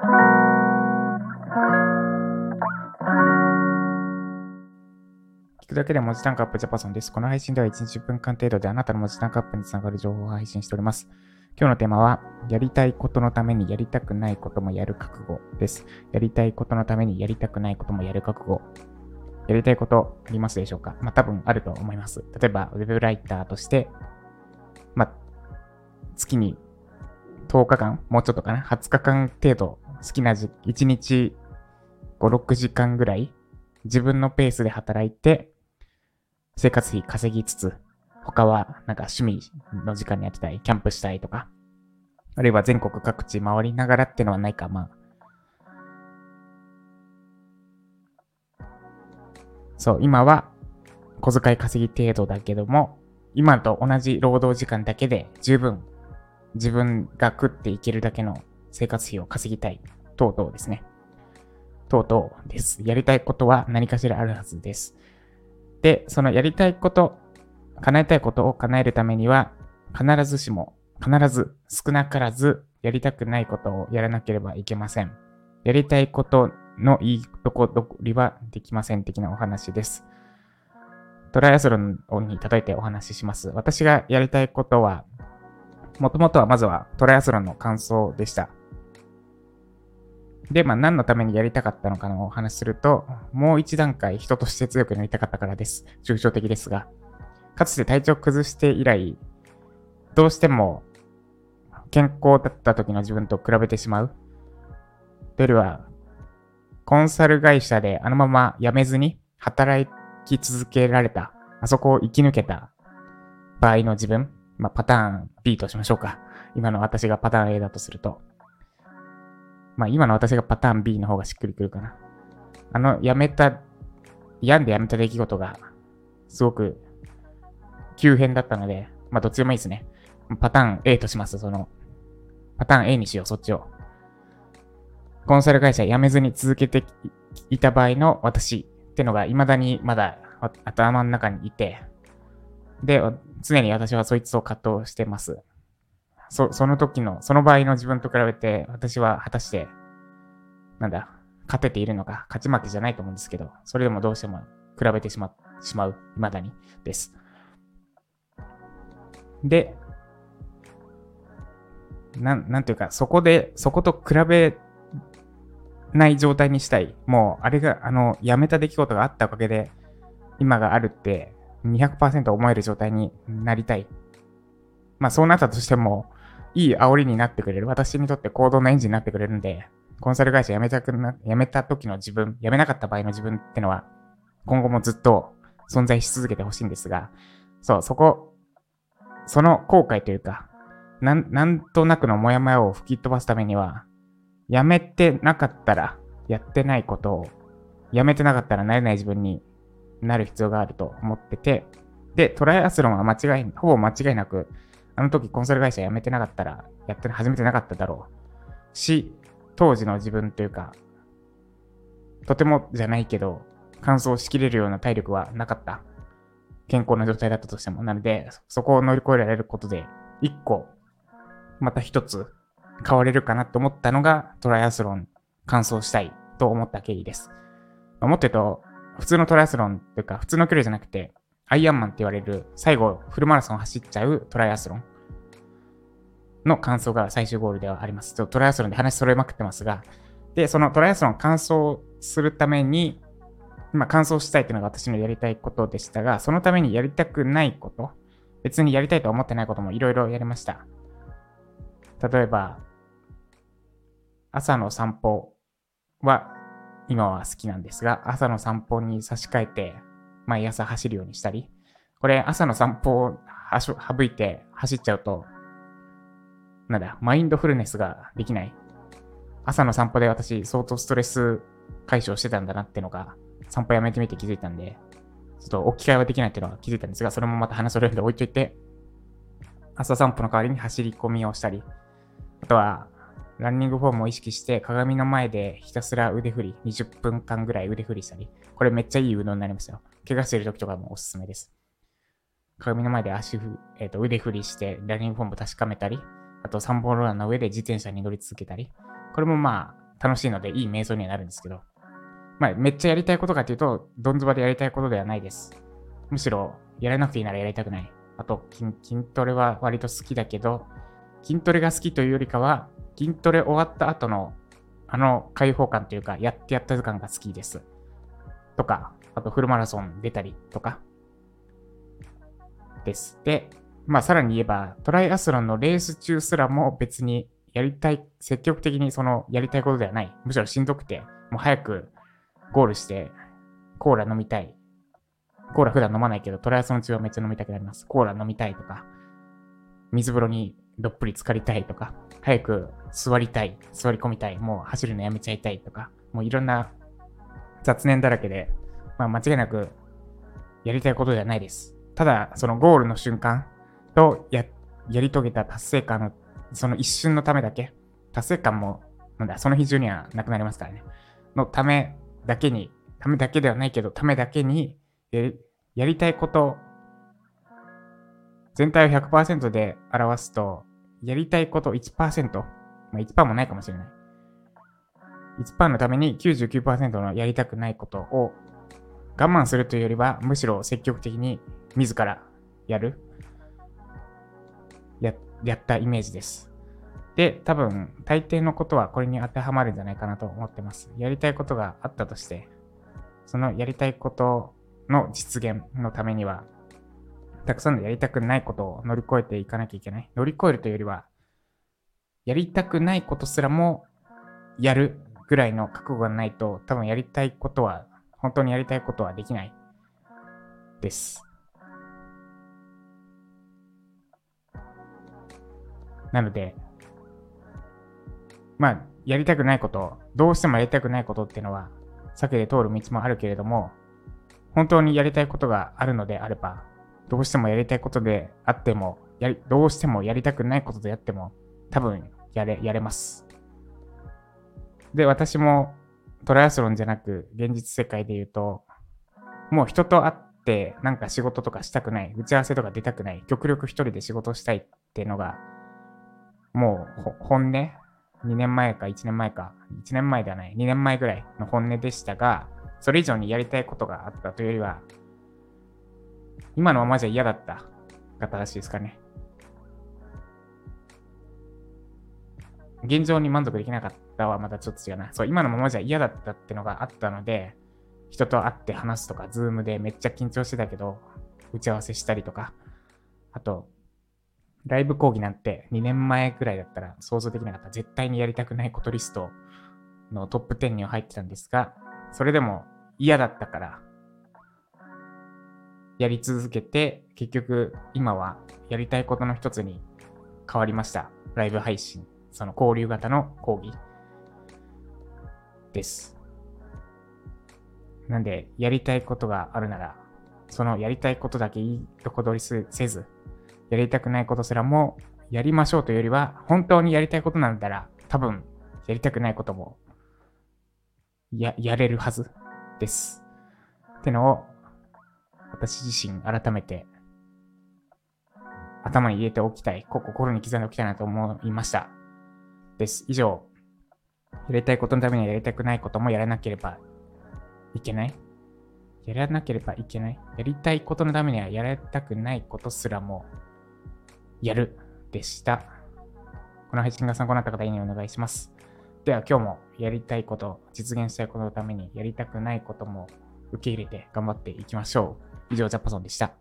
聞くだけで文字単価アップジャパソンです。この配信では1日10分間程度であなたの文字単価アップにつながる情報を配信しております。今日のテーマは、やりたいことのためにやりたくないこともやる覚悟です。やりたいことのためにやりたくないこともやる覚悟。やりたいことありますでしょうか？まあ多分あると思います。例えば、ウェブライターとして、まあ、月に10日間、もうちょっとかな、20日間程度、好きなじ1日5、6時間ぐらい、自分のペースで働いて、生活費稼ぎつつ、他はなんか趣味の時間にやってたり、キャンプしたいとか、あるいは全国各地回りながらっていうのはないか、まあ。そう、今は小遣い稼ぎ程度だけども、今と同じ労働時間だけで十分自分が食っていけるだけの生活費を稼ぎたい。等々ですね。等々です。やりたいことは何かしらあるはずです。で、そのやりたいこと、叶えたいことを叶えるためには、必ずしも、必ず、少なからず、やりたくないことをやらなければいけません。やりたいことのいいとこどこりはできません的なお話です。トライアスロンに例えてお話しします。私がやりたいことは、もともとはまずはトライアスロンの感想でした。で、まあ何のためにやりたかったのかのお話すると、もう一段階人として強くなりたかったからです。抽象的ですが。かつて体調崩して以来、どうしても健康だった時の自分と比べてしまう。というよりは、コンサル会社であのまま辞めずに働き続けられた、あそこを生き抜けた場合の自分、まあパターン B としましょうか。今の私がパターン A だとすると。まあ今の私がパターン B の方がしっくりくるかな。あの、辞めた、病んで辞めた出来事が、すごく急変だったので、まあどっちでもいいですね。パターン A とします。その、パターン A にしよう、そっちを。コンサル会社辞めずに続けていた場合の私ってのが未だにまだ頭の中にいて、で、常に私はそいつを葛藤してます。そ、その時の、その場合の自分と比べて、私は果たして、なんだ、勝てているのか、勝ち負けじゃないと思うんですけど、それでもどうしても比べてしま、しまう、未だにです。で、なん、なんていうか、そこで、そこと比べない状態にしたい。もう、あれが、あの、やめた出来事があったおかげで、今があるって、200%思える状態になりたい。まあ、そうなったとしても、いい煽りになってくれる。私にとって行動のエンジンになってくれるんで、コンサル会社辞めたくな、辞めた時の自分、辞めなかった場合の自分ってのは、今後もずっと存在し続けてほしいんですが、そう、そこ、その後悔というか、なん、なんとなくのモヤモヤを吹き飛ばすためには、辞めてなかったら、やってないことを、辞めてなかったらなれない自分になる必要があると思ってて、で、トライアスロンは間違い、ほぼ間違いなく、あの時コンサル会社辞めてなかったら、やって、始めてなかっただろうし、当時の自分というか、とてもじゃないけど、完走しきれるような体力はなかった。健康な状態だったとしても。なので、そこを乗り越えられることで、一個、また一つ変われるかなと思ったのが、トライアスロン完走したいと思った経緯です。もっと言うと、普通のトライアスロンというか、普通の距離じゃなくて、アイアンマンって言われる、最後、フルマラソン走っちゃうトライアスロンの完走が最終ゴールではあります。ちょっとトライアスロンで話揃えまくってますが、で、そのトライアスロン完走するために、まあ、完走したいっていうのが私のやりたいことでしたが、そのためにやりたくないこと、別にやりたいと思ってないこともいろいろやりました。例えば、朝の散歩は今は好きなんですが、朝の散歩に差し替えて毎朝走るようにしたり、これ朝の散歩を省いて走っちゃうと、なんだ、マインドフルネスができない。朝の散歩で私相当ストレス解消してたんだなってのが、散歩やめてみて気づいたんで、ちょっと置き換えはできないっていうのは気づいたんですが、それもまた話それるんで置いといて、朝散歩の代わりに走り込みをしたり、あとは、ランニングフォームを意識して鏡の前でひたすら腕振り、20分間ぐらい腕振りしたり、これめっちゃいい運動になりますよ。怪我してる時とかもおすすめです。鏡の前で足ふ、えっ、と腕振りしてランニングフォーム確かめたり、あと3本ローラーの上で自転車に乗り続けたり、これもまあ楽しいのでいい瞑想にはなるんですけど、まあ、めっちゃやりたいことかというと、どんずばでやりたいことではないです。むしろ、やらなくていいならやりたくない。あと筋、筋トレは割と好きだけど、筋トレが好きというよりかは、筋トレ終わった後の、あの解放感というか、やってやった時間が好きです。とか、あとフルマラソン出たりとか、です。で、まあさらに言えば、トライアスロンのレース中すらも別にやりたい、積極的にそのやりたいことではない。むしろしんどくて、もう早くゴールしてコーラ飲みたい。コーラ普段飲まないけど、トライアスロン中はめっちゃ飲みたくなります。コーラ飲みたいとか、水風呂にどっぷり浸かりたいとか、早く座りたい、座り込みたい、もう走るのやめちゃいたいとか、もういろんな雑念だらけで、まあ間違いなくやりたいことではないです。ただ、そのゴールの瞬間とや、やり遂げた達成感の、その一瞬のためだけ、達成感も、なんだ、その日中にはなくなりますからね。のためだけに、ためだけではないけど、ためだけにやり、やりたいこと、全体を100%で表すと、やりたいこと1%、まあ1%もないかもしれない。1%のために99%のやりたくないことを我慢するというよりは、むしろ積極的に自らやる。や、やったイメージです。で、多分、大抵のことはこれに当てはまるんじゃないかなと思ってます。やりたいことがあったとして、そのやりたいことの実現のためには、たくさんのやりたくないことを乗り越えていかなきゃいけない。乗り越えるというよりは、やりたくないことすらもやるぐらいの覚悟がないと、多分やりたいことは、本当にやりたいことはできないです。なので、まあ、やりたくないこと、どうしてもやりたくないことっていうのは、避けて通る道もあるけれども、本当にやりたいことがあるのであれば、どうしてもやりたいことであっても、やり、どうしてもやりたくないことであっても、多分やれ、やれます。で、私もトライアスロンじゃなく、現実世界で言うと、もう人と会ってなんか仕事とかしたくない、打ち合わせとか出たくない、極力一人で仕事したいっていうのがもう本音、2年前か1年前か、1年前ではない、2年前ぐらいの本音でしたが、それ以上にやりたいことがあったというよりは、今のままじゃ嫌だったが正しいですかね。現状に満足できなかったはまたちょっと違うな。そう、今のままじゃ嫌だったってのがあったので、人と会って話すとか、ズームでめっちゃ緊張してたけど、打ち合わせしたりとか、あと、ライブ講義なんて2年前くらいだったら想像できなかった絶対にやりたくないことリストのトップ10には入ってたんですが、それでも嫌だったから、やり続けて、結局今はやりたいことの一つに変わりました。ライブ配信。その交流型の講義です。なんで、やりたいことがあるなら、そのやりたいことだけいいとこ取りせず、やりたくないことすらもやりましょうというよりは、本当にやりたいことなんだら、多分、やりたくないことも、や、やれるはずです。ってのを、私自身改めて、頭に入れておきたい、心に刻んでおきたいなと思いました。です。以上、やりたいことのためにやりたくないこともやらなければいけない。やらなければいけない。やりたいことのためにはやりたくないことすらもやるでした。この配信が参考になった方、いいねお願いします。では今日もやりたいこと、実現したいことのためにやりたくないことも受け入れて頑張っていきましょう。以上、ジャパソンでした。